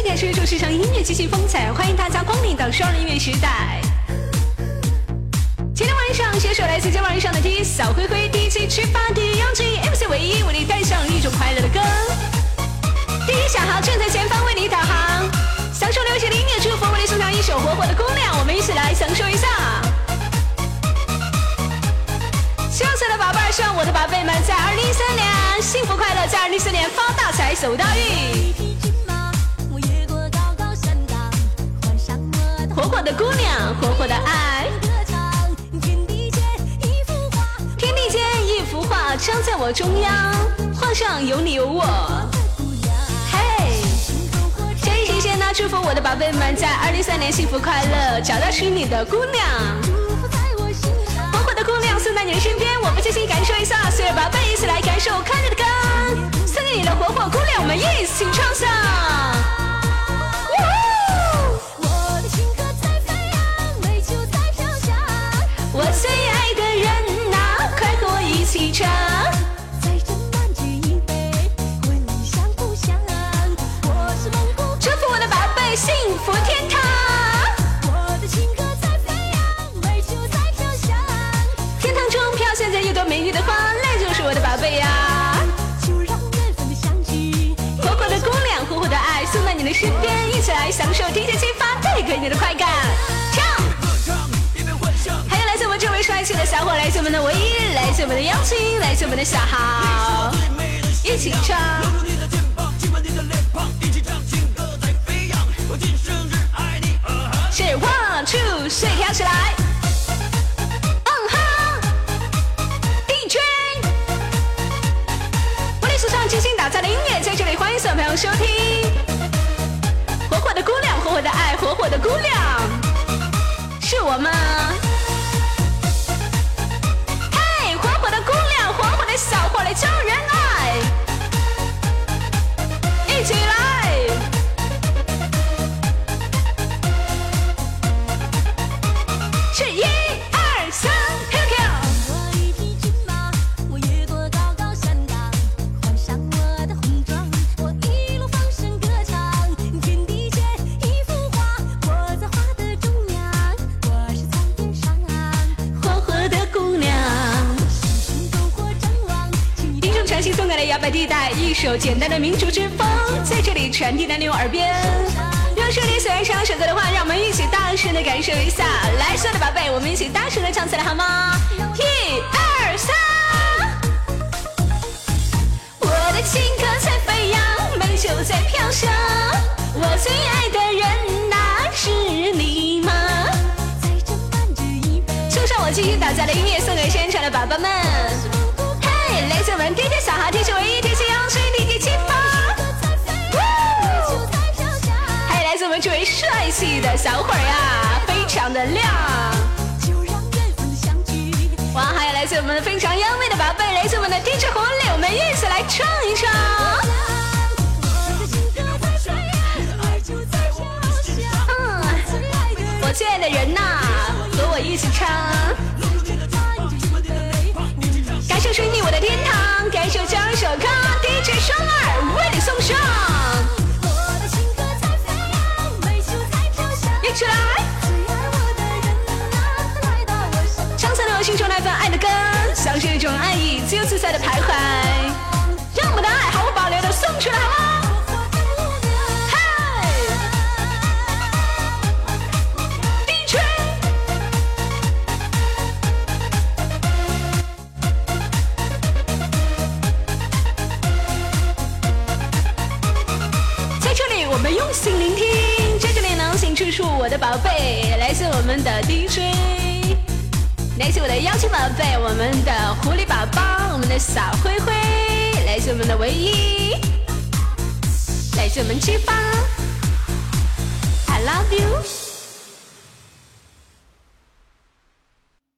现感受一种时尚音乐激情风采，欢迎大家光临到双人音乐时代。今天晚上携手来自今晚上的 D 小灰灰 DJ 吃发 D 邀请 MC 唯一为你带上一种快乐的歌。第一小号正在前方为你导航，享受流行的音乐祝福，为你送上一首火火的姑娘，我们一起来享受一下。希望所有的宝贝，希望我的宝贝们在二零一三年幸福快乐，在二零一四年发大财，走大运。的姑娘，火火的爱。天地间一幅画，张在我中央，画上有你有我。嘿，先提前呢，祝福我的宝贝们在二零三年幸福快乐，找到属于你的姑娘。火火的姑娘送在你的身边，我们尽情感受一下，所有宝贝一起来感受快乐的歌，送给你的火火姑娘，我们一起唱响。你的花，那就是我的宝贝呀。火火的姑娘，火火的爱，送到你的身边，一起来享受这些激发带给你的快感。唱。还有来自我们这位帅气的小伙，来自我们的唯一，来自我们的邀请，来自我们的小豪。一起唱。是，one，two，three，跳起来。收听。火火的姑娘，火火的爱，火火的姑娘，是我吗。地带，一首简单的民族之风，在这里传递在你我耳边。如果说你喜欢这首歌的话，让我们一起大声的感受一下。来，所有的宝贝，我们一起大声的唱起来好吗？一二三，我的情歌在飞扬，美酒在飘香，我最爱的人那是你吗？送上我精心打造的音乐，送给现场的宝宝们。来自我们 DJ 小豪，DJ 唯一小伙儿呀，非常的亮。哇，还有来自我们非常妖媚的宝贝，来自我们的 DJ 火力，我们一起来的歌，享受一种爱意自由自在的徘徊，让我们的爱毫无保留的送出来，好吗？用心聆听，在这里呢请出处我的宝贝，来自我们的 DJ，来自我的妖精宝贝，我们的狐狸宝宝，我们的小灰灰，来自我们的唯一，来自我们七八，I love you。